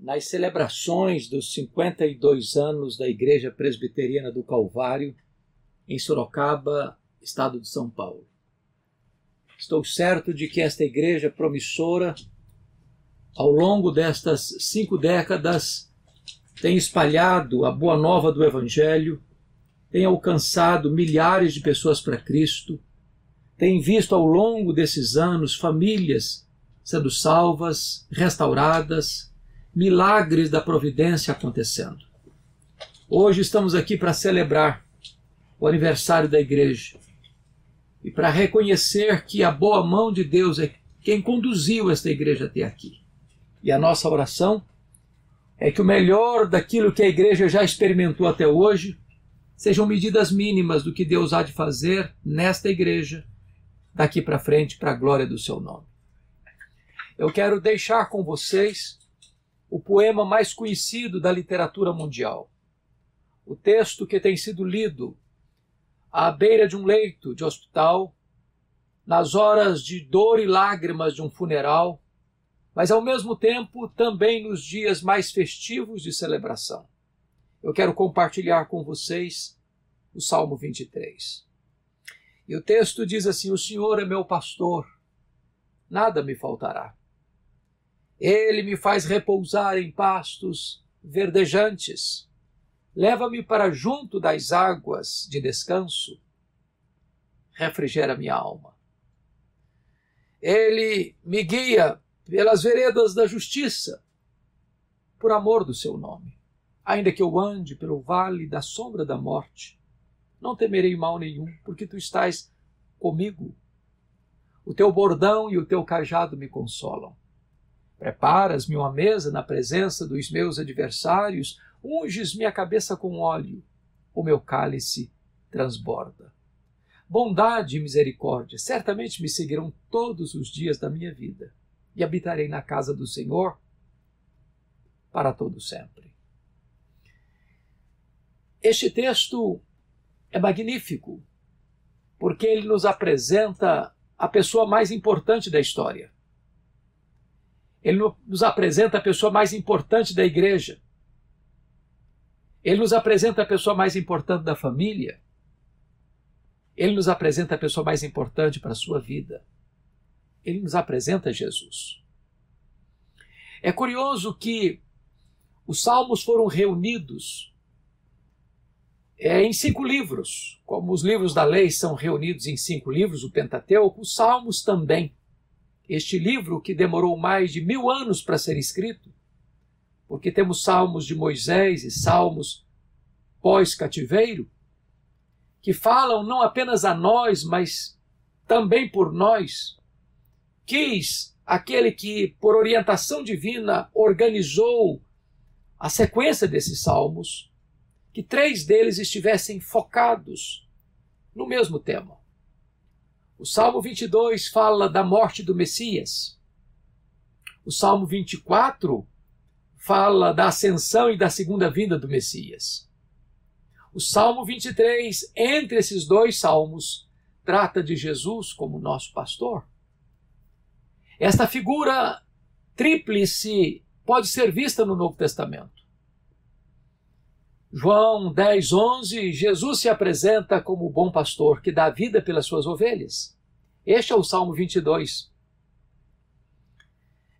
nas celebrações dos 52 anos da Igreja Presbiteriana do Calvário, em Sorocaba, estado de São Paulo. Estou certo de que esta igreja promissora, ao longo destas cinco décadas, tem espalhado a boa nova do Evangelho, tem alcançado milhares de pessoas para Cristo, tem visto ao longo desses anos famílias sendo salvas, restauradas, milagres da providência acontecendo. Hoje estamos aqui para celebrar o aniversário da igreja e para reconhecer que a boa mão de Deus é quem conduziu esta igreja até aqui. E a nossa oração é que o melhor daquilo que a igreja já experimentou até hoje sejam medidas mínimas do que Deus há de fazer nesta igreja daqui para frente para a glória do seu nome. Eu quero deixar com vocês o poema mais conhecido da literatura mundial. O texto que tem sido lido à beira de um leito de hospital, nas horas de dor e lágrimas de um funeral, mas ao mesmo tempo também nos dias mais festivos de celebração. Eu quero compartilhar com vocês o Salmo 23. E o texto diz assim: O Senhor é meu pastor, nada me faltará. Ele me faz repousar em pastos verdejantes. Leva-me para junto das águas de descanso. Refrigera minha alma. Ele me guia pelas veredas da justiça, por amor do seu nome. Ainda que eu ande pelo vale da sombra da morte, não temerei mal nenhum, porque tu estás comigo. O teu bordão e o teu cajado me consolam. Preparas-me uma mesa na presença dos meus adversários, unges minha cabeça com óleo, o meu cálice transborda. Bondade e misericórdia certamente me seguirão todos os dias da minha vida, e habitarei na casa do Senhor para todo sempre. Este texto é magnífico, porque ele nos apresenta a pessoa mais importante da história ele nos apresenta a pessoa mais importante da igreja. Ele nos apresenta a pessoa mais importante da família. Ele nos apresenta a pessoa mais importante para a sua vida. Ele nos apresenta Jesus. É curioso que os salmos foram reunidos é, em cinco livros. Como os livros da lei são reunidos em cinco livros, o Pentateuco, os salmos também este livro que demorou mais de mil anos para ser escrito, porque temos salmos de Moisés e salmos pós-cativeiro, que falam não apenas a nós, mas também por nós. Quis aquele que, por orientação divina, organizou a sequência desses salmos, que três deles estivessem focados no mesmo tema. O Salmo 22 fala da morte do Messias. O Salmo 24 fala da ascensão e da segunda vinda do Messias. O Salmo 23, entre esses dois salmos, trata de Jesus como nosso pastor. Esta figura tríplice pode ser vista no Novo Testamento. João 10, 11, Jesus se apresenta como o bom pastor que dá vida pelas suas ovelhas. Este é o Salmo 22.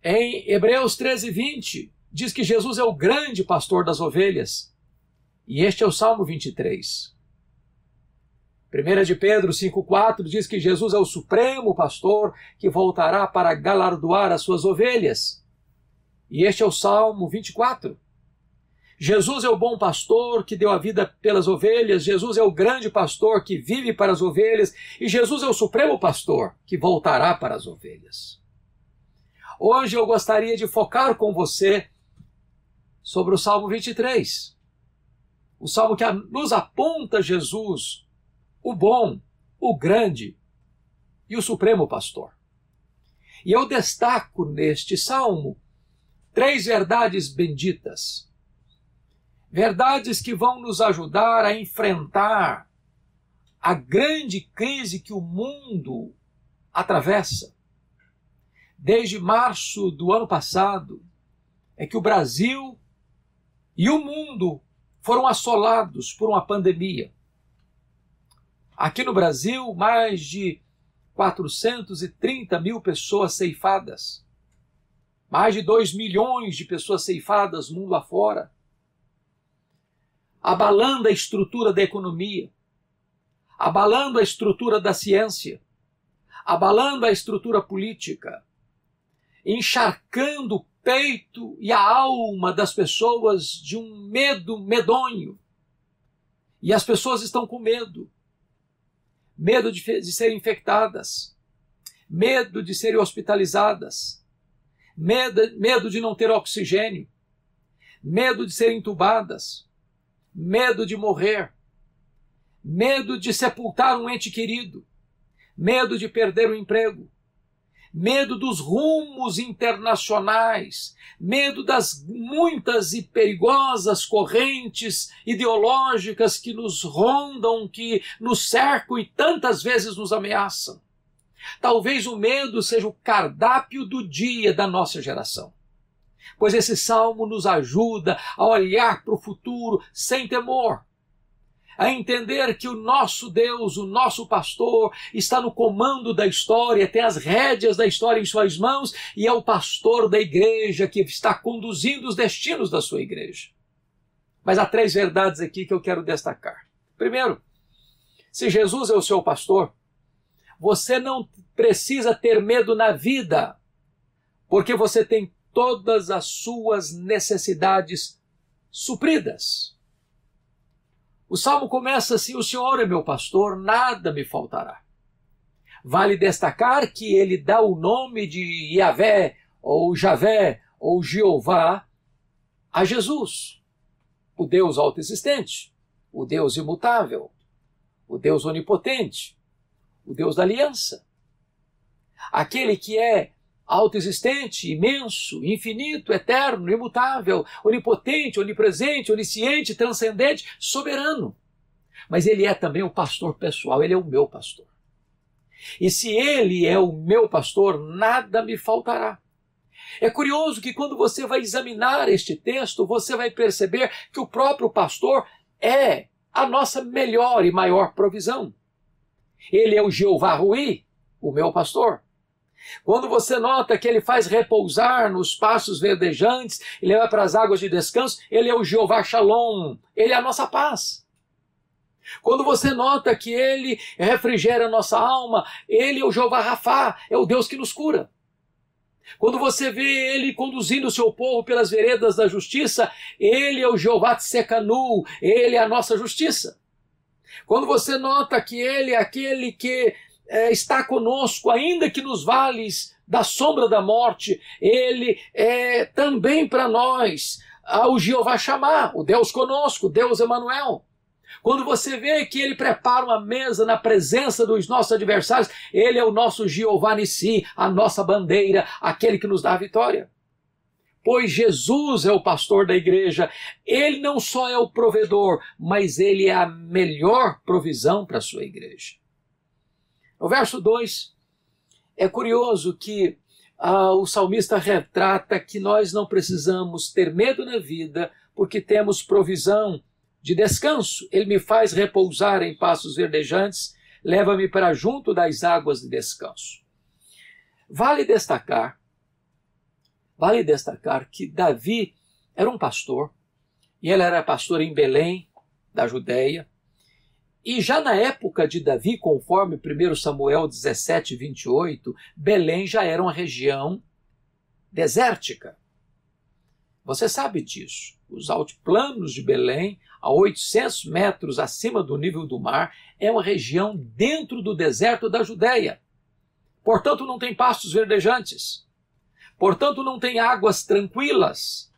Em Hebreus 13, 20, diz que Jesus é o grande pastor das ovelhas. E este é o Salmo 23. 1 de Pedro 5,4 diz que Jesus é o supremo pastor que voltará para galardoar as suas ovelhas. E este é o Salmo 24. Jesus é o bom pastor que deu a vida pelas ovelhas, Jesus é o grande pastor que vive para as ovelhas, e Jesus é o supremo pastor que voltará para as ovelhas. Hoje eu gostaria de focar com você sobre o Salmo 23. O salmo que nos aponta Jesus, o bom, o grande e o supremo pastor. E eu destaco neste salmo três verdades benditas verdades que vão nos ajudar a enfrentar a grande crise que o mundo atravessa. Desde março do ano passado, é que o Brasil e o mundo foram assolados por uma pandemia. Aqui no Brasil, mais de 430 mil pessoas ceifadas, mais de 2 milhões de pessoas ceifadas mundo afora, abalando a estrutura da economia, abalando a estrutura da ciência, abalando a estrutura política, encharcando o peito e a alma das pessoas de um medo medonho. E as pessoas estão com medo. Medo de, de serem infectadas, medo de serem hospitalizadas, medo, medo de não ter oxigênio, medo de serem entubadas, medo de morrer, medo de sepultar um ente querido, medo de perder o emprego, medo dos rumos internacionais, medo das muitas e perigosas correntes ideológicas que nos rondam, que nos cercam e tantas vezes nos ameaçam. Talvez o medo seja o cardápio do dia da nossa geração. Pois esse salmo nos ajuda a olhar para o futuro sem temor, a entender que o nosso Deus, o nosso pastor, está no comando da história, tem as rédeas da história em suas mãos e é o pastor da igreja que está conduzindo os destinos da sua igreja. Mas há três verdades aqui que eu quero destacar. Primeiro, se Jesus é o seu pastor, você não precisa ter medo na vida, porque você tem todas as suas necessidades supridas. O salmo começa assim: O Senhor é meu pastor, nada me faltará. Vale destacar que ele dá o nome de Yahvé, ou Javé, ou Jeová a Jesus, o Deus autoexistente, o Deus imutável, o Deus onipotente, o Deus da aliança. Aquele que é autoexistente, imenso, infinito, eterno, imutável, onipotente, onipresente, onisciente, transcendente, soberano. Mas ele é também o pastor pessoal, ele é o meu pastor. E se ele é o meu pastor, nada me faltará. É curioso que quando você vai examinar este texto, você vai perceber que o próprio pastor é a nossa melhor e maior provisão. Ele é o Jeová Rui, o meu pastor. Quando você nota que ele faz repousar nos passos verdejantes e leva para as águas de descanso, ele é o Jeová Shalom, ele é a nossa paz. Quando você nota que ele refrigera a nossa alma, ele é o Jeová Rafá, é o Deus que nos cura. Quando você vê ele conduzindo o seu povo pelas veredas da justiça, ele é o Jeová Tsekanu, ele é a nossa justiça. Quando você nota que ele é aquele que é, está conosco, ainda que nos vales da sombra da morte, ele é também para nós o Jeová chamar, o Deus conosco, Deus Emanuel. Quando você vê que ele prepara uma mesa na presença dos nossos adversários, ele é o nosso Jeová Nissi, a nossa bandeira, aquele que nos dá a vitória. Pois Jesus é o pastor da igreja, ele não só é o provedor, mas ele é a melhor provisão para a sua igreja. No verso 2, é curioso que ah, o salmista retrata que nós não precisamos ter medo na vida, porque temos provisão de descanso. Ele me faz repousar em passos verdejantes, leva-me para junto das águas de descanso. Vale destacar, vale destacar que Davi era um pastor, e ele era pastor em Belém, da Judéia, e já na época de Davi, conforme 1 Samuel 17, 28, Belém já era uma região desértica. Você sabe disso. Os altiplanos de Belém, a 800 metros acima do nível do mar, é uma região dentro do deserto da Judéia. Portanto, não tem pastos verdejantes. Portanto, não tem águas tranquilas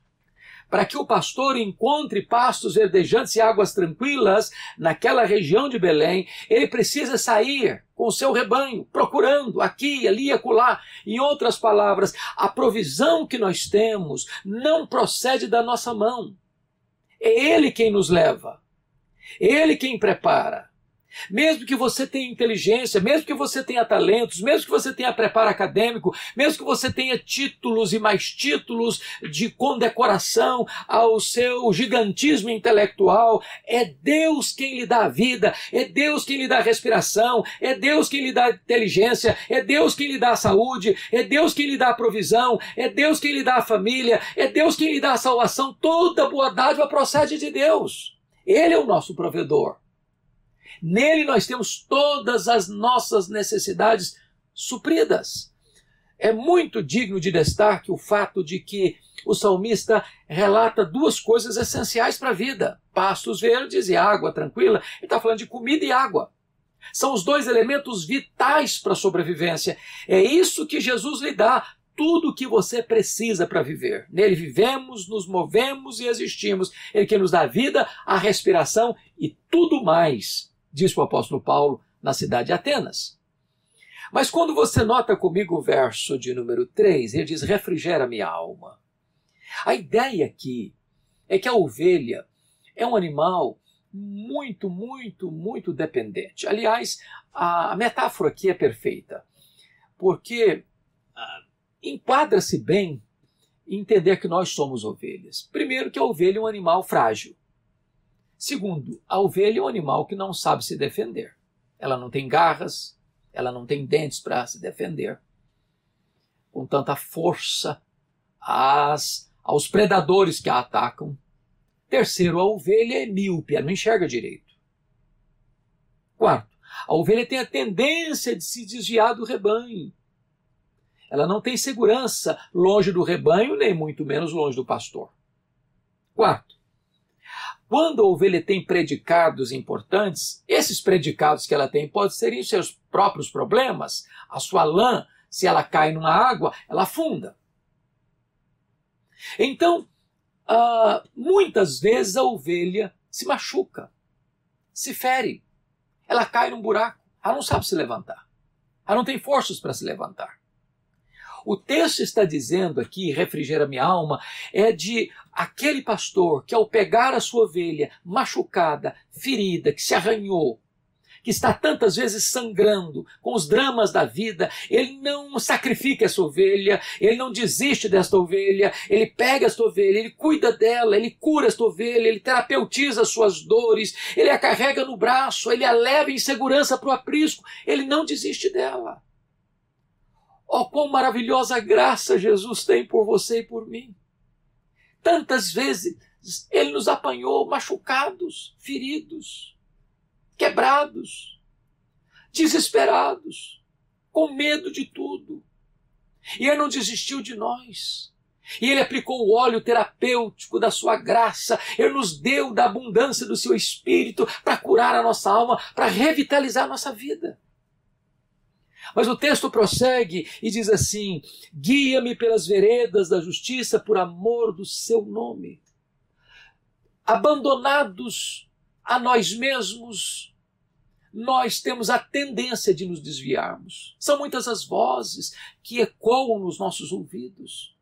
para que o pastor encontre pastos verdejantes e águas tranquilas naquela região de Belém, ele precisa sair com o seu rebanho, procurando aqui, ali e acolá. Em outras palavras, a provisão que nós temos não procede da nossa mão. É Ele quem nos leva, Ele quem prepara. Mesmo que você tenha inteligência, mesmo que você tenha talentos, mesmo que você tenha preparo acadêmico, mesmo que você tenha títulos e mais títulos de condecoração ao seu gigantismo intelectual, é Deus quem lhe dá a vida, é Deus quem lhe dá a respiração, é Deus quem lhe dá a inteligência, é Deus quem lhe dá a saúde, é Deus quem lhe dá a provisão, é Deus quem lhe dá a família, é Deus quem lhe dá a salvação. Toda boa dádiva procede de Deus. Ele é o nosso provedor. Nele nós temos todas as nossas necessidades supridas. É muito digno de destaque o fato de que o salmista relata duas coisas essenciais para a vida: pastos verdes e água tranquila. Ele está falando de comida e água. São os dois elementos vitais para a sobrevivência. É isso que Jesus lhe dá tudo o que você precisa para viver. Nele vivemos, nos movemos e existimos. Ele que nos dá a vida, a respiração e tudo mais diz o apóstolo Paulo na cidade de Atenas. Mas quando você nota comigo o verso de número 3, ele diz: refrigera minha alma. A ideia aqui é que a ovelha é um animal muito, muito, muito dependente. Aliás, a metáfora aqui é perfeita, porque ah, enquadra-se bem entender que nós somos ovelhas. Primeiro, que a ovelha é um animal frágil. Segundo, a ovelha é um animal que não sabe se defender. Ela não tem garras, ela não tem dentes para se defender. Com tanta força aos predadores que a atacam. Terceiro, a ovelha é míope, ela não enxerga direito. Quarto, a ovelha tem a tendência de se desviar do rebanho. Ela não tem segurança longe do rebanho, nem muito menos longe do pastor. Quarto, quando a ovelha tem predicados importantes, esses predicados que ela tem podem ser em seus próprios problemas. A sua lã, se ela cai numa água, ela afunda. Então, uh, muitas vezes a ovelha se machuca, se fere, ela cai num buraco, ela não sabe se levantar, ela não tem forças para se levantar. O texto está dizendo aqui, refrigera minha alma, é de aquele pastor que ao pegar a sua ovelha machucada, ferida, que se arranhou, que está tantas vezes sangrando com os dramas da vida, ele não sacrifica essa ovelha, ele não desiste desta ovelha, ele pega esta ovelha, ele cuida dela, ele cura esta ovelha, ele terapeutiza as suas dores, ele a carrega no braço, ele a leva em segurança para o aprisco, ele não desiste dela. Oh, quão maravilhosa graça Jesus tem por você e por mim. Tantas vezes ele nos apanhou machucados, feridos, quebrados, desesperados, com medo de tudo. E ele não desistiu de nós. E ele aplicou o óleo terapêutico da sua graça, ele nos deu da abundância do seu espírito para curar a nossa alma, para revitalizar a nossa vida. Mas o texto prossegue e diz assim: guia-me pelas veredas da justiça por amor do seu nome. Abandonados a nós mesmos, nós temos a tendência de nos desviarmos. São muitas as vozes que ecoam nos nossos ouvidos.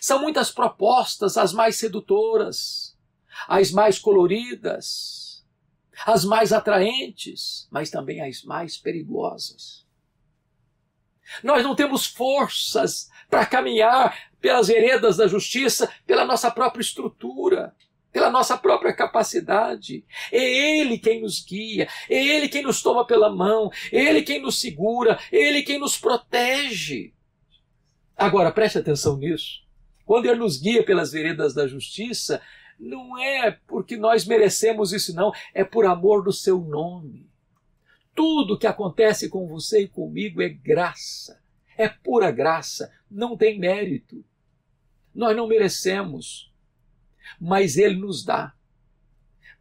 São muitas propostas, as mais sedutoras, as mais coloridas, as mais atraentes, mas também as mais perigosas. Nós não temos forças para caminhar pelas veredas da justiça, pela nossa própria estrutura, pela nossa própria capacidade. É Ele quem nos guia, é Ele quem nos toma pela mão, é Ele quem nos segura, é Ele quem nos protege. Agora, preste atenção nisso. Quando Ele nos guia pelas veredas da justiça, não é porque nós merecemos isso, não, é por amor do seu nome. Tudo que acontece com você e comigo é graça, é pura graça, não tem mérito. Nós não merecemos, mas Ele nos dá.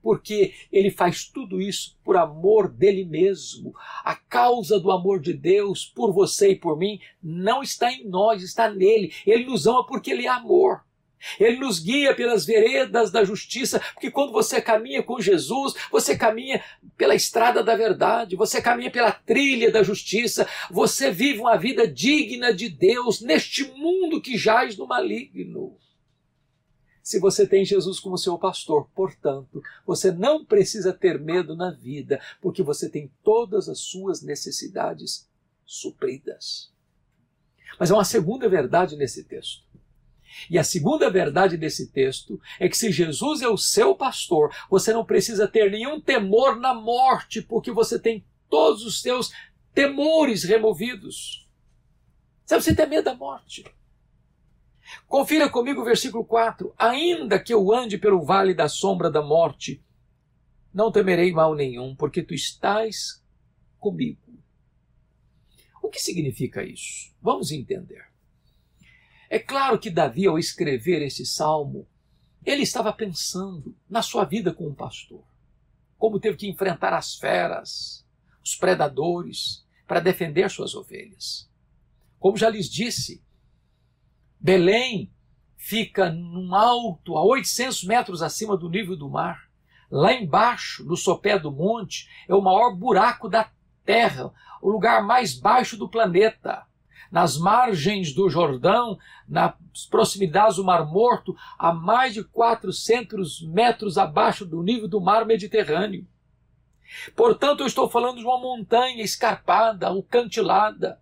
Porque Ele faz tudo isso por amor dele mesmo. A causa do amor de Deus por você e por mim não está em nós, está nele. Ele nos ama porque Ele é amor. Ele nos guia pelas veredas da justiça, porque quando você caminha com Jesus, você caminha pela estrada da verdade, você caminha pela trilha da justiça, você vive uma vida digna de Deus neste mundo que jaz no maligno. se você tem Jesus como seu pastor. Portanto, você não precisa ter medo na vida, porque você tem todas as suas necessidades supridas. Mas há uma segunda verdade nesse texto. E a segunda verdade desse texto é que se Jesus é o seu pastor, você não precisa ter nenhum temor na morte, porque você tem todos os seus temores removidos. Sabe, você tem medo da morte. Confira comigo o versículo 4. Ainda que eu ande pelo vale da sombra da morte, não temerei mal nenhum, porque tu estás comigo. O que significa isso? Vamos entender. É claro que Davi, ao escrever esse salmo, ele estava pensando na sua vida como pastor. Como teve que enfrentar as feras, os predadores, para defender suas ovelhas. Como já lhes disse, Belém fica num alto, a 800 metros acima do nível do mar. Lá embaixo, no sopé do monte, é o maior buraco da Terra, o lugar mais baixo do planeta nas margens do Jordão, nas proximidades do Mar Morto, a mais de 400 metros abaixo do nível do mar Mediterrâneo. Portanto, eu estou falando de uma montanha escarpada, alcantilada,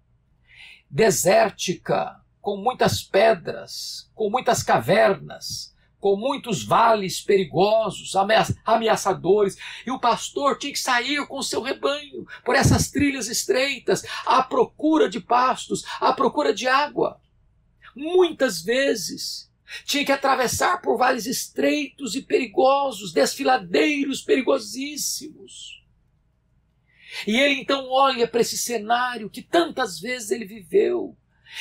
desértica, com muitas pedras, com muitas cavernas, com muitos vales perigosos, ameaçadores, e o pastor tinha que sair com seu rebanho por essas trilhas estreitas, à procura de pastos, à procura de água. Muitas vezes tinha que atravessar por vales estreitos e perigosos, desfiladeiros perigosíssimos. E ele então olha para esse cenário que tantas vezes ele viveu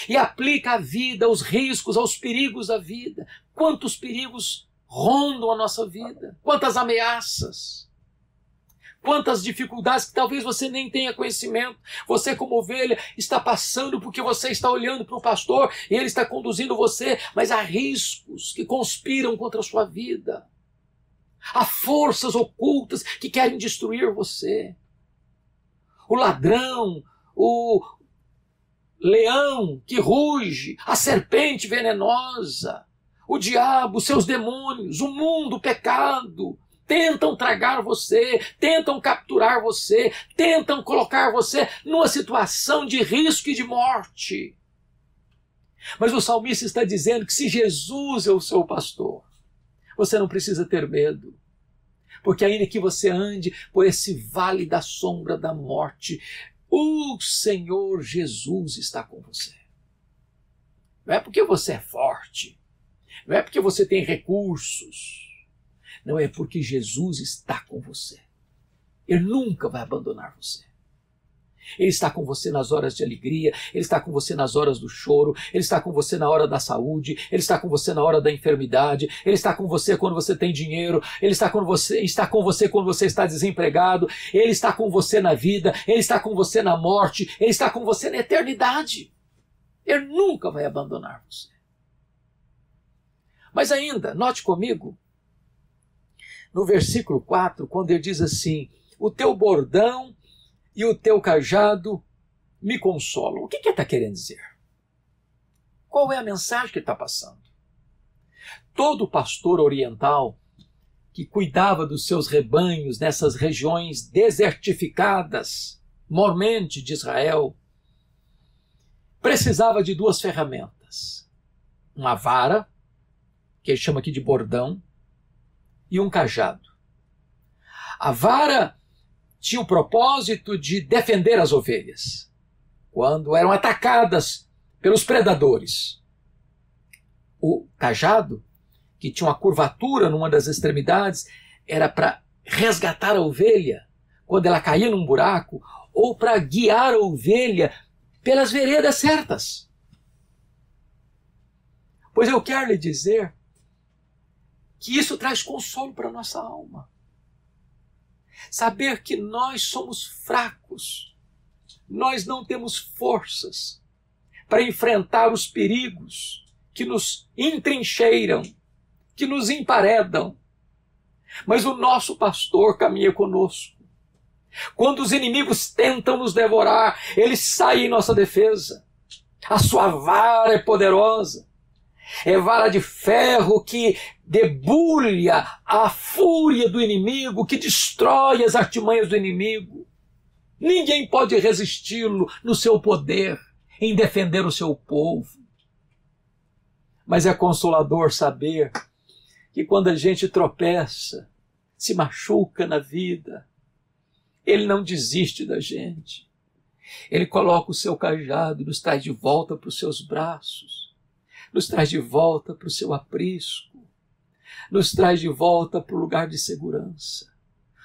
e aplica a vida, aos riscos, aos perigos da vida. Quantos perigos rondam a nossa vida, quantas ameaças, quantas dificuldades que talvez você nem tenha conhecimento. Você, como ovelha, está passando porque você está olhando para o pastor e ele está conduzindo você, mas há riscos que conspiram contra a sua vida. Há forças ocultas que querem destruir você. O ladrão, o, leão que ruge, a serpente venenosa, o diabo, seus demônios, o mundo, o pecado, tentam tragar você, tentam capturar você, tentam colocar você numa situação de risco e de morte. Mas o salmista está dizendo que se Jesus é o seu pastor, você não precisa ter medo. Porque ainda que você ande por esse vale da sombra da morte, o Senhor Jesus está com você. Não é porque você é forte, não é porque você tem recursos, não é porque Jesus está com você. Ele nunca vai abandonar você. Ele está com você nas horas de alegria, Ele está com você nas horas do choro, Ele está com você na hora da saúde, Ele está com você na hora da enfermidade, Ele está com você quando você tem dinheiro, Ele está com você, está com você quando você está desempregado, Ele está com você na vida, Ele está com você na morte, Ele está com você na eternidade. Ele nunca vai abandonar você. Mas ainda, note comigo, no versículo 4, quando ele diz assim: O teu bordão e o teu cajado me consolam. O que, que ele está querendo dizer? Qual é a mensagem que está passando? Todo pastor oriental que cuidava dos seus rebanhos nessas regiões desertificadas, mormente de Israel, precisava de duas ferramentas: uma vara, que ele chama aqui de bordão, e um cajado. A vara tinha o propósito de defender as ovelhas quando eram atacadas pelos predadores. O cajado, que tinha uma curvatura numa das extremidades, era para resgatar a ovelha quando ela caía num buraco ou para guiar a ovelha pelas veredas certas. Pois eu quero lhe dizer que isso traz consolo para a nossa alma. Saber que nós somos fracos, nós não temos forças para enfrentar os perigos que nos entrincheiram, que nos emparedam. Mas o nosso pastor caminha conosco. Quando os inimigos tentam nos devorar, ele sai em nossa defesa. A sua vara é poderosa. É vara de ferro que debulha a fúria do inimigo, que destrói as artimanhas do inimigo. Ninguém pode resisti-lo no seu poder em defender o seu povo. Mas é consolador saber que quando a gente tropeça, se machuca na vida, ele não desiste da gente. Ele coloca o seu cajado e nos traz de volta para os seus braços, nos traz de volta para o seu aprisco, nos traz de volta para o lugar de segurança.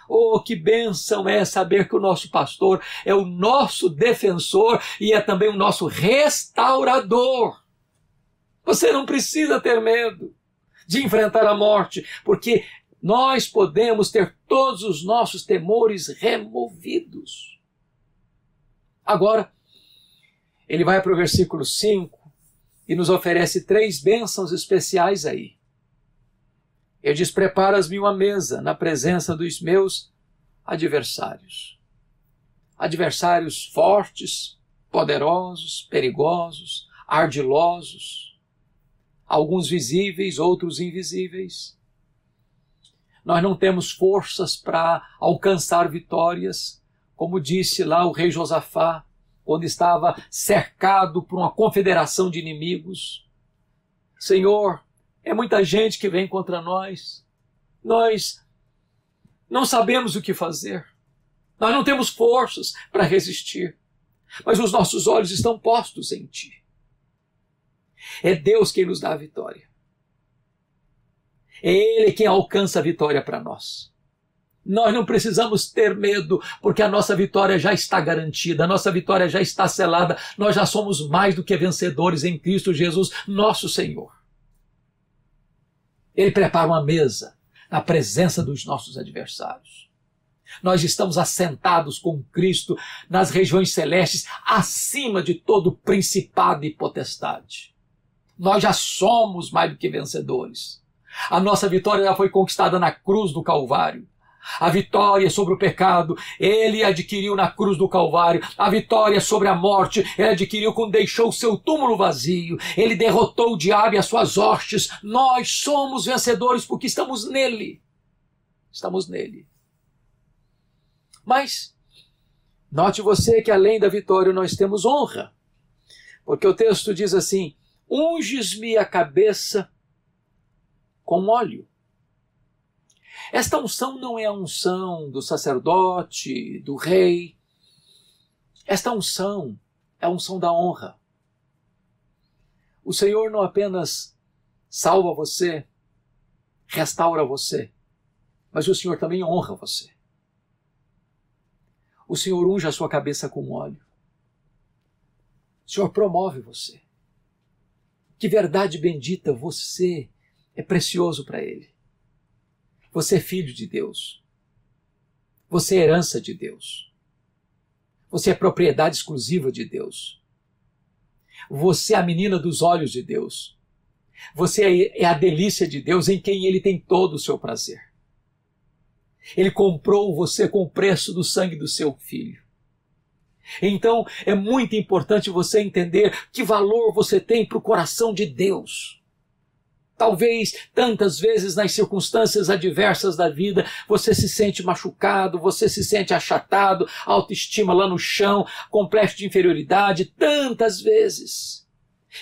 Oh, que bênção é saber que o nosso pastor é o nosso defensor e é também o nosso restaurador. Você não precisa ter medo de enfrentar a morte, porque nós podemos ter todos os nossos temores removidos. Agora, ele vai para o versículo 5 e nos oferece três bênçãos especiais aí. Ele diz: Preparas-me uma mesa na presença dos meus adversários. Adversários fortes, poderosos, perigosos, ardilosos, alguns visíveis, outros invisíveis. Nós não temos forças para alcançar vitórias, como disse lá o rei Josafá, quando estava cercado por uma confederação de inimigos. Senhor, é muita gente que vem contra nós. Nós não sabemos o que fazer. Nós não temos forças para resistir. Mas os nossos olhos estão postos em Ti. É Deus quem nos dá a vitória. É Ele quem alcança a vitória para nós. Nós não precisamos ter medo, porque a nossa vitória já está garantida, a nossa vitória já está selada, nós já somos mais do que vencedores em Cristo Jesus, nosso Senhor. Ele prepara uma mesa na presença dos nossos adversários. Nós estamos assentados com Cristo nas regiões celestes, acima de todo principado e potestade. Nós já somos mais do que vencedores. A nossa vitória já foi conquistada na cruz do Calvário. A vitória sobre o pecado, ele adquiriu na cruz do Calvário. A vitória sobre a morte, ele adquiriu quando deixou o seu túmulo vazio. Ele derrotou o diabo e as suas hostes. Nós somos vencedores porque estamos nele. Estamos nele. Mas, note você que além da vitória nós temos honra. Porque o texto diz assim: unges-me a cabeça com óleo. Esta unção não é a unção do sacerdote, do rei. Esta unção é a unção da honra. O Senhor não apenas salva você, restaura você, mas o Senhor também honra você. O Senhor unge a sua cabeça com óleo. O Senhor promove você. Que verdade bendita você é precioso para Ele. Você é filho de Deus. Você é herança de Deus. Você é propriedade exclusiva de Deus. Você é a menina dos olhos de Deus. Você é a delícia de Deus em quem Ele tem todo o seu prazer. Ele comprou você com o preço do sangue do seu filho. Então é muito importante você entender que valor você tem para o coração de Deus. Talvez tantas vezes nas circunstâncias adversas da vida você se sente machucado, você se sente achatado, autoestima lá no chão, complexo de inferioridade, tantas vezes.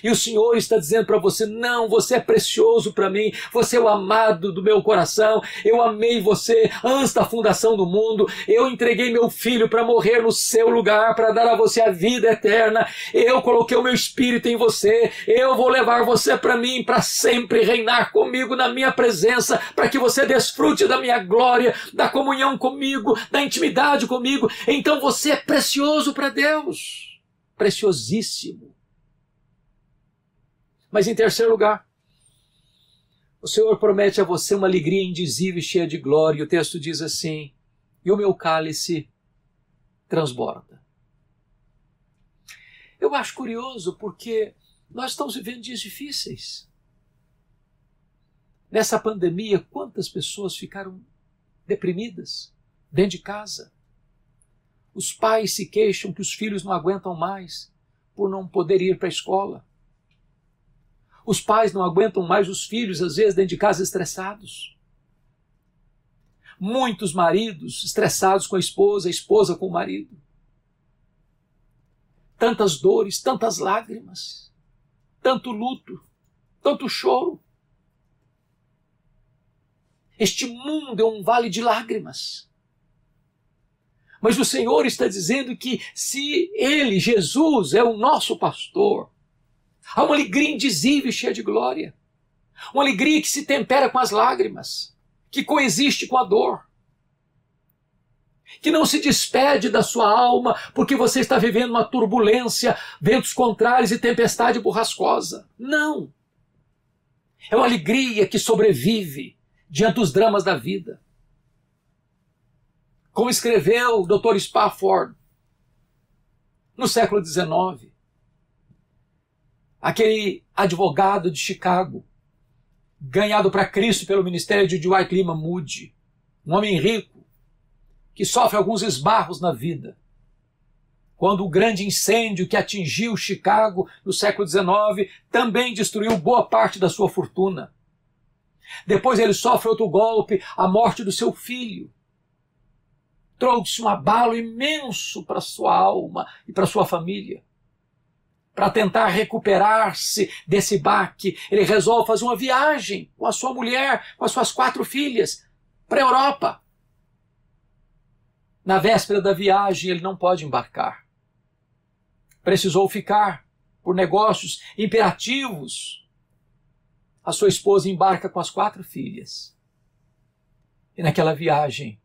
E o Senhor está dizendo para você: não, você é precioso para mim, você é o amado do meu coração, eu amei você antes da fundação do mundo, eu entreguei meu filho para morrer no seu lugar, para dar a você a vida eterna, eu coloquei o meu espírito em você, eu vou levar você para mim, para sempre reinar comigo na minha presença, para que você desfrute da minha glória, da comunhão comigo, da intimidade comigo. Então você é precioso para Deus, preciosíssimo. Mas em terceiro lugar, o Senhor promete a você uma alegria indizível e cheia de glória. E o texto diz assim: E o meu cálice transborda. Eu acho curioso porque nós estamos vivendo dias difíceis. Nessa pandemia, quantas pessoas ficaram deprimidas dentro de casa? Os pais se queixam que os filhos não aguentam mais por não poder ir para a escola. Os pais não aguentam mais os filhos, às vezes, dentro de casa estressados. Muitos maridos estressados com a esposa, a esposa com o marido. Tantas dores, tantas lágrimas, tanto luto, tanto choro. Este mundo é um vale de lágrimas. Mas o Senhor está dizendo que se Ele, Jesus, é o nosso pastor, há uma alegria indizível e cheia de glória. Uma alegria que se tempera com as lágrimas, que coexiste com a dor. Que não se despede da sua alma porque você está vivendo uma turbulência, ventos contrários e tempestade borrascosa. Não! É uma alegria que sobrevive diante dos dramas da vida. Como escreveu o Dr. Spafford no século XIX, aquele advogado de Chicago, ganhado para Cristo pelo ministério de Dwight Lima Moody, um homem rico, que sofre alguns esbarros na vida. Quando o grande incêndio que atingiu Chicago no século XIX também destruiu boa parte da sua fortuna. Depois ele sofre outro golpe, a morte do seu filho. Trouxe um abalo imenso para sua alma e para sua família. Para tentar recuperar-se desse baque, ele resolve fazer uma viagem com a sua mulher, com as suas quatro filhas, para a Europa. Na véspera da viagem, ele não pode embarcar. Precisou ficar por negócios imperativos a sua esposa embarca com as quatro filhas. E naquela viagem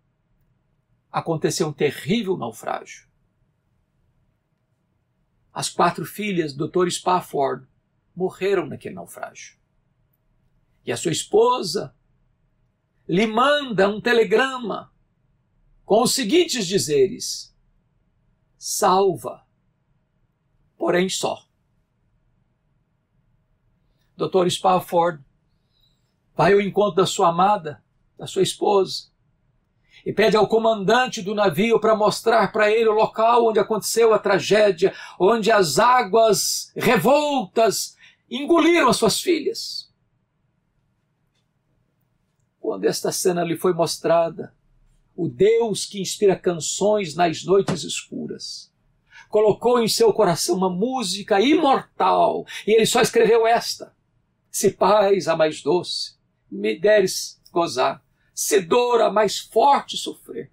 aconteceu um terrível naufrágio. As quatro filhas do Dr. Spafford morreram naquele naufrágio. E a sua esposa lhe manda um telegrama com os seguintes dizeres: salva, porém só. Dr. Spafford vai ao encontro da sua amada, da sua esposa, e pede ao comandante do navio para mostrar para ele o local onde aconteceu a tragédia, onde as águas revoltas engoliram as suas filhas. Quando esta cena lhe foi mostrada, o Deus que inspira canções nas noites escuras colocou em seu coração uma música imortal e ele só escreveu esta se paz a mais doce me deres gozar, se dor a mais forte sofrer.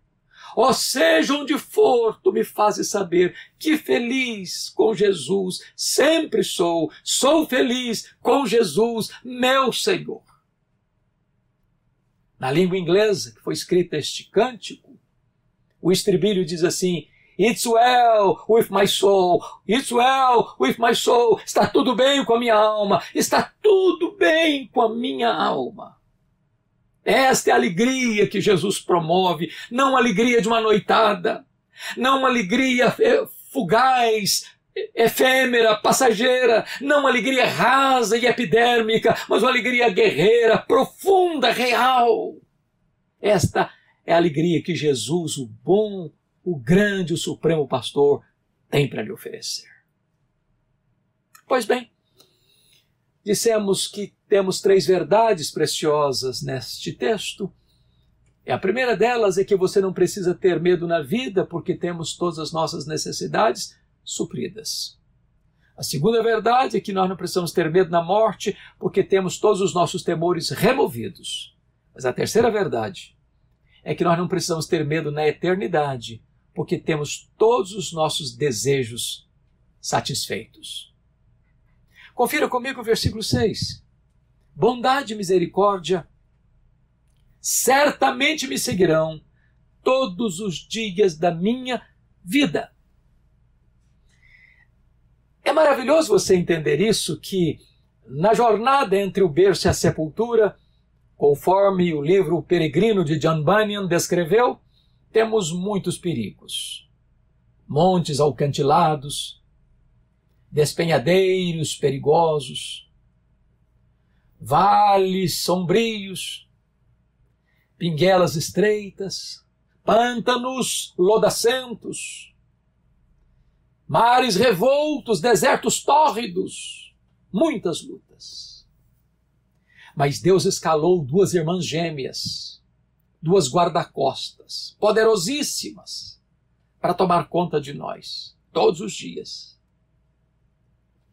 Ó, seja onde for, tu me fazes saber que feliz com Jesus sempre sou, sou feliz com Jesus, meu Senhor. Na língua inglesa que foi escrito este cântico, o estribilho diz assim: It's well with my soul. It's well with my soul. Está tudo bem com a minha alma. Está tudo bem com a minha alma. Esta é a alegria que Jesus promove, não a alegria de uma noitada, não uma alegria eh, fugaz, efêmera, passageira, não uma alegria rasa e epidérmica, mas uma alegria guerreira, profunda, real. Esta é a alegria que Jesus, o bom o grande, o supremo pastor, tem para lhe oferecer. Pois bem, dissemos que temos três verdades preciosas neste texto. E a primeira delas é que você não precisa ter medo na vida, porque temos todas as nossas necessidades supridas. A segunda verdade é que nós não precisamos ter medo na morte, porque temos todos os nossos temores removidos. Mas a terceira verdade é que nós não precisamos ter medo na eternidade, porque temos todos os nossos desejos satisfeitos. Confira comigo o versículo 6. Bondade e misericórdia certamente me seguirão todos os dias da minha vida. É maravilhoso você entender isso, que na jornada entre o berço e a sepultura, conforme o livro Peregrino de John Bunyan descreveu, temos muitos perigos. Montes alcantilados, despenhadeiros perigosos, vales sombrios, pinguelas estreitas, pântanos lodacentos, mares revoltos, desertos tórridos, muitas lutas. Mas Deus escalou duas irmãs gêmeas, duas guarda-costas, poderosíssimas, para tomar conta de nós, todos os dias,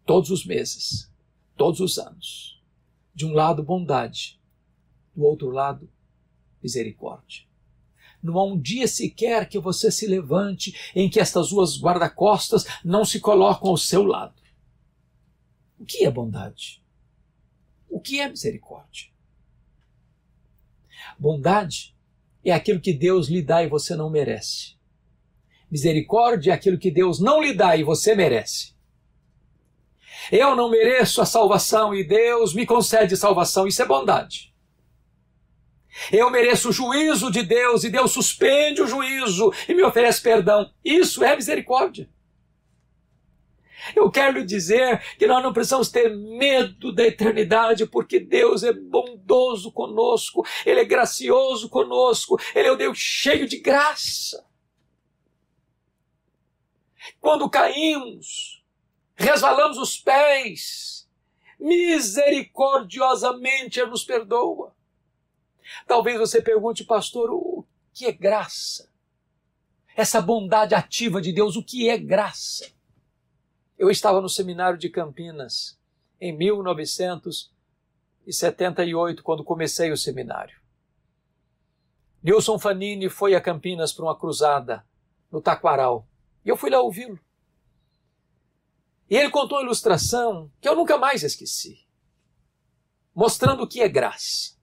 todos os meses, todos os anos. De um lado, bondade, do outro lado, misericórdia. Não há um dia sequer que você se levante em que estas duas guarda-costas não se colocam ao seu lado. O que é bondade? O que é misericórdia? Bondade é aquilo que Deus lhe dá e você não merece. Misericórdia é aquilo que Deus não lhe dá e você merece. Eu não mereço a salvação e Deus me concede salvação. Isso é bondade. Eu mereço o juízo de Deus e Deus suspende o juízo e me oferece perdão. Isso é misericórdia. Eu quero lhe dizer que nós não precisamos ter medo da eternidade, porque Deus é bondoso conosco, Ele é gracioso conosco, Ele é o Deus cheio de graça. Quando caímos, resvalamos os pés, misericordiosamente nos perdoa. Talvez você pergunte, pastor, o que é graça? Essa bondade ativa de Deus, o que é graça? Eu estava no seminário de Campinas em 1978, quando comecei o seminário. Nilson Fanini foi a Campinas para uma cruzada no Taquaral e eu fui lá ouvi-lo. E ele contou uma ilustração que eu nunca mais esqueci, mostrando o que é graça.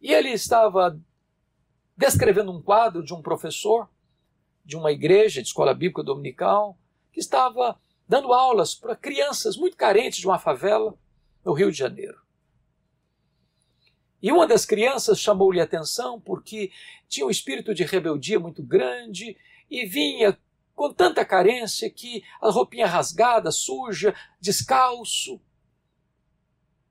E ele estava descrevendo um quadro de um professor de uma igreja de escola bíblica dominical que estava dando aulas para crianças muito carentes de uma favela no Rio de Janeiro. E uma das crianças chamou-lhe atenção porque tinha um espírito de rebeldia muito grande e vinha com tanta carência que a roupinha rasgada, suja, descalço.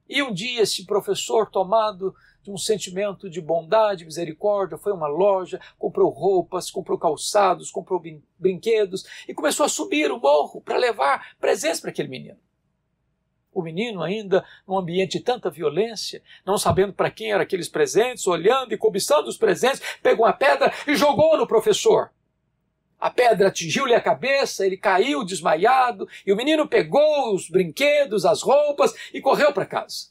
E um dia esse professor, tomado de um sentimento de bondade, misericórdia, foi a uma loja, comprou roupas, comprou calçados, comprou brinquedos e começou a subir o morro para levar presentes para aquele menino. O menino, ainda num ambiente de tanta violência, não sabendo para quem eram aqueles presentes, olhando e cobiçando os presentes, pegou uma pedra e jogou no professor. A pedra atingiu-lhe a cabeça, ele caiu desmaiado, e o menino pegou os brinquedos, as roupas e correu para casa.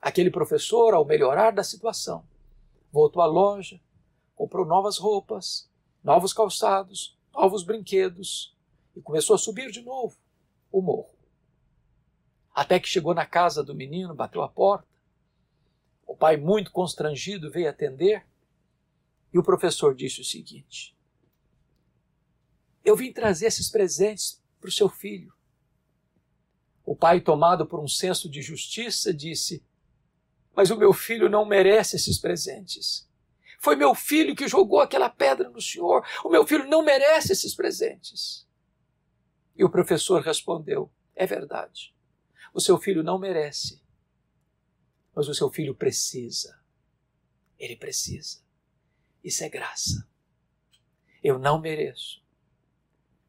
Aquele professor, ao melhorar da situação, voltou à loja, comprou novas roupas, novos calçados, novos brinquedos e começou a subir de novo o morro. Até que chegou na casa do menino, bateu a porta. O pai, muito constrangido, veio atender e o professor disse o seguinte: Eu vim trazer esses presentes para o seu filho. O pai, tomado por um senso de justiça, disse: mas o meu filho não merece esses presentes. Foi meu filho que jogou aquela pedra no senhor. O meu filho não merece esses presentes. E o professor respondeu: É verdade. O seu filho não merece. Mas o seu filho precisa. Ele precisa. Isso é graça. Eu não mereço.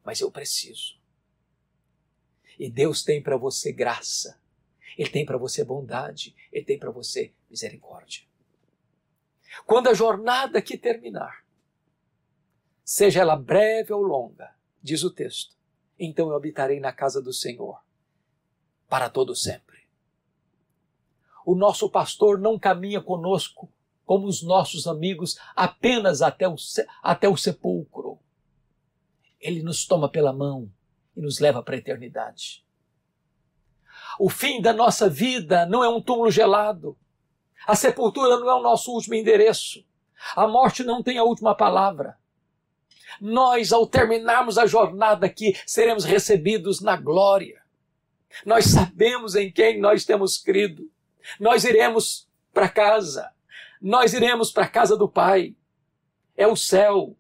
Mas eu preciso. E Deus tem para você graça ele tem para você bondade, ele tem para você misericórdia. Quando a jornada aqui terminar, seja ela breve ou longa, diz o texto, então eu habitarei na casa do Senhor para todo sempre. O nosso pastor não caminha conosco como os nossos amigos apenas até o, até o sepulcro. Ele nos toma pela mão e nos leva para a eternidade. O fim da nossa vida não é um túmulo gelado. A sepultura não é o nosso último endereço. A morte não tem a última palavra. Nós, ao terminarmos a jornada aqui, seremos recebidos na glória. Nós sabemos em quem nós temos crido. Nós iremos para casa. Nós iremos para a casa do Pai. É o céu.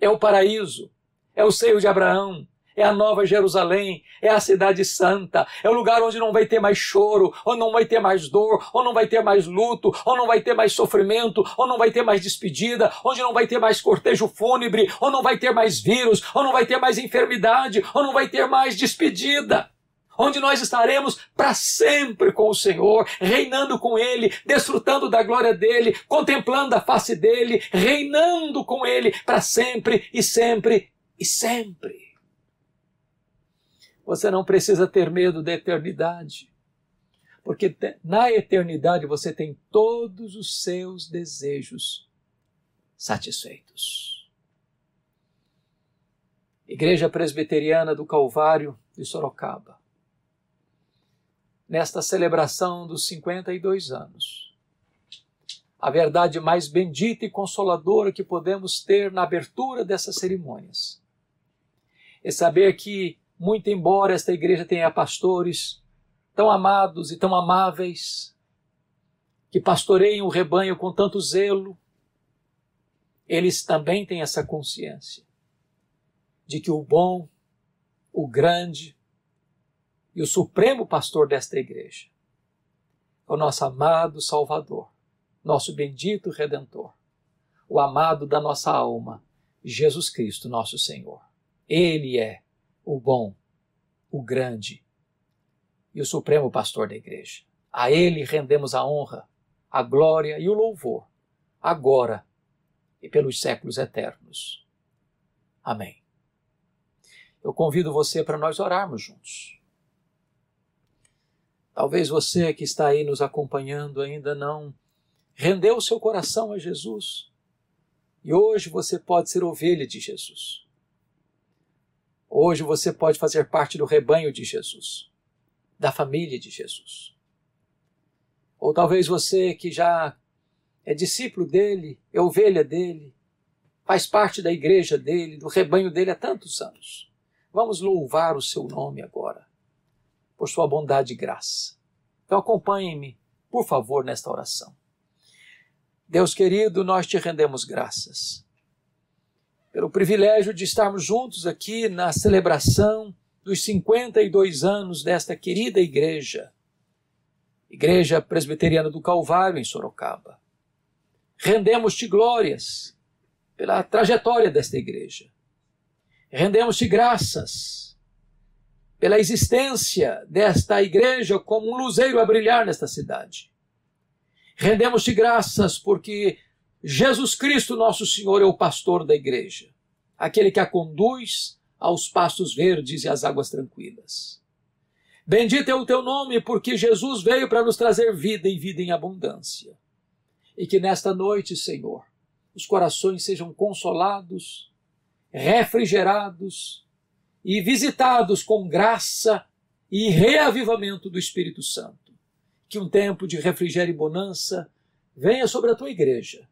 É o paraíso. É o seio de Abraão é a nova Jerusalém, é a cidade santa, é o lugar onde não vai ter mais choro, ou não vai ter mais dor, ou não vai ter mais luto, ou não vai ter mais sofrimento, ou não vai ter mais despedida, onde não vai ter mais cortejo fúnebre, ou não vai ter mais vírus, ou não vai ter mais enfermidade, ou não vai ter mais despedida. onde nós estaremos para sempre com o Senhor, reinando com Ele, desfrutando da glória dele, contemplando a face dele, reinando com Ele para sempre e sempre e sempre. Você não precisa ter medo da eternidade, porque na eternidade você tem todos os seus desejos satisfeitos. Igreja Presbiteriana do Calvário de Sorocaba nesta celebração dos 52 anos. A verdade mais bendita e consoladora que podemos ter na abertura dessas cerimônias é saber que, muito embora esta igreja tenha pastores tão amados e tão amáveis, que pastoreiam o rebanho com tanto zelo, eles também têm essa consciência de que o bom, o grande, e o supremo pastor desta igreja, o nosso amado Salvador, nosso bendito Redentor, o amado da nossa alma, Jesus Cristo, nosso Senhor. Ele é o bom, o grande e o supremo pastor da igreja. A ele rendemos a honra, a glória e o louvor, agora e pelos séculos eternos. Amém. Eu convido você para nós orarmos juntos. Talvez você que está aí nos acompanhando ainda não rendeu o seu coração a Jesus. E hoje você pode ser ovelha de Jesus. Hoje você pode fazer parte do rebanho de Jesus, da família de Jesus. Ou talvez você que já é discípulo dele, é ovelha dele, faz parte da igreja dele, do rebanho dele há tantos anos. Vamos louvar o seu nome agora por sua bondade e graça. Então acompanhem-me, por favor, nesta oração. Deus querido, nós te rendemos graças pelo privilégio de estarmos juntos aqui na celebração dos 52 anos desta querida igreja, Igreja Presbiteriana do Calvário em Sorocaba. Rendemos-te glórias pela trajetória desta igreja. Rendemos-te graças pela existência desta igreja como um luzeiro a brilhar nesta cidade. Rendemos-te graças porque Jesus Cristo, nosso Senhor, é o pastor da igreja, aquele que a conduz aos pastos verdes e às águas tranquilas. Bendito é o teu nome, porque Jesus veio para nos trazer vida e vida em abundância. E que nesta noite, Senhor, os corações sejam consolados, refrigerados e visitados com graça e reavivamento do Espírito Santo. Que um tempo de refrigério e bonança venha sobre a tua igreja.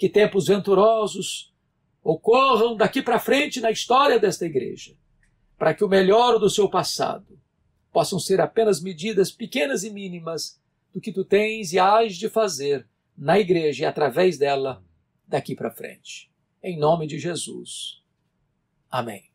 Que tempos venturosos ocorram daqui para frente na história desta igreja, para que o melhor do seu passado possam ser apenas medidas pequenas e mínimas do que tu tens e hás de fazer na igreja e através dela daqui para frente. Em nome de Jesus. Amém.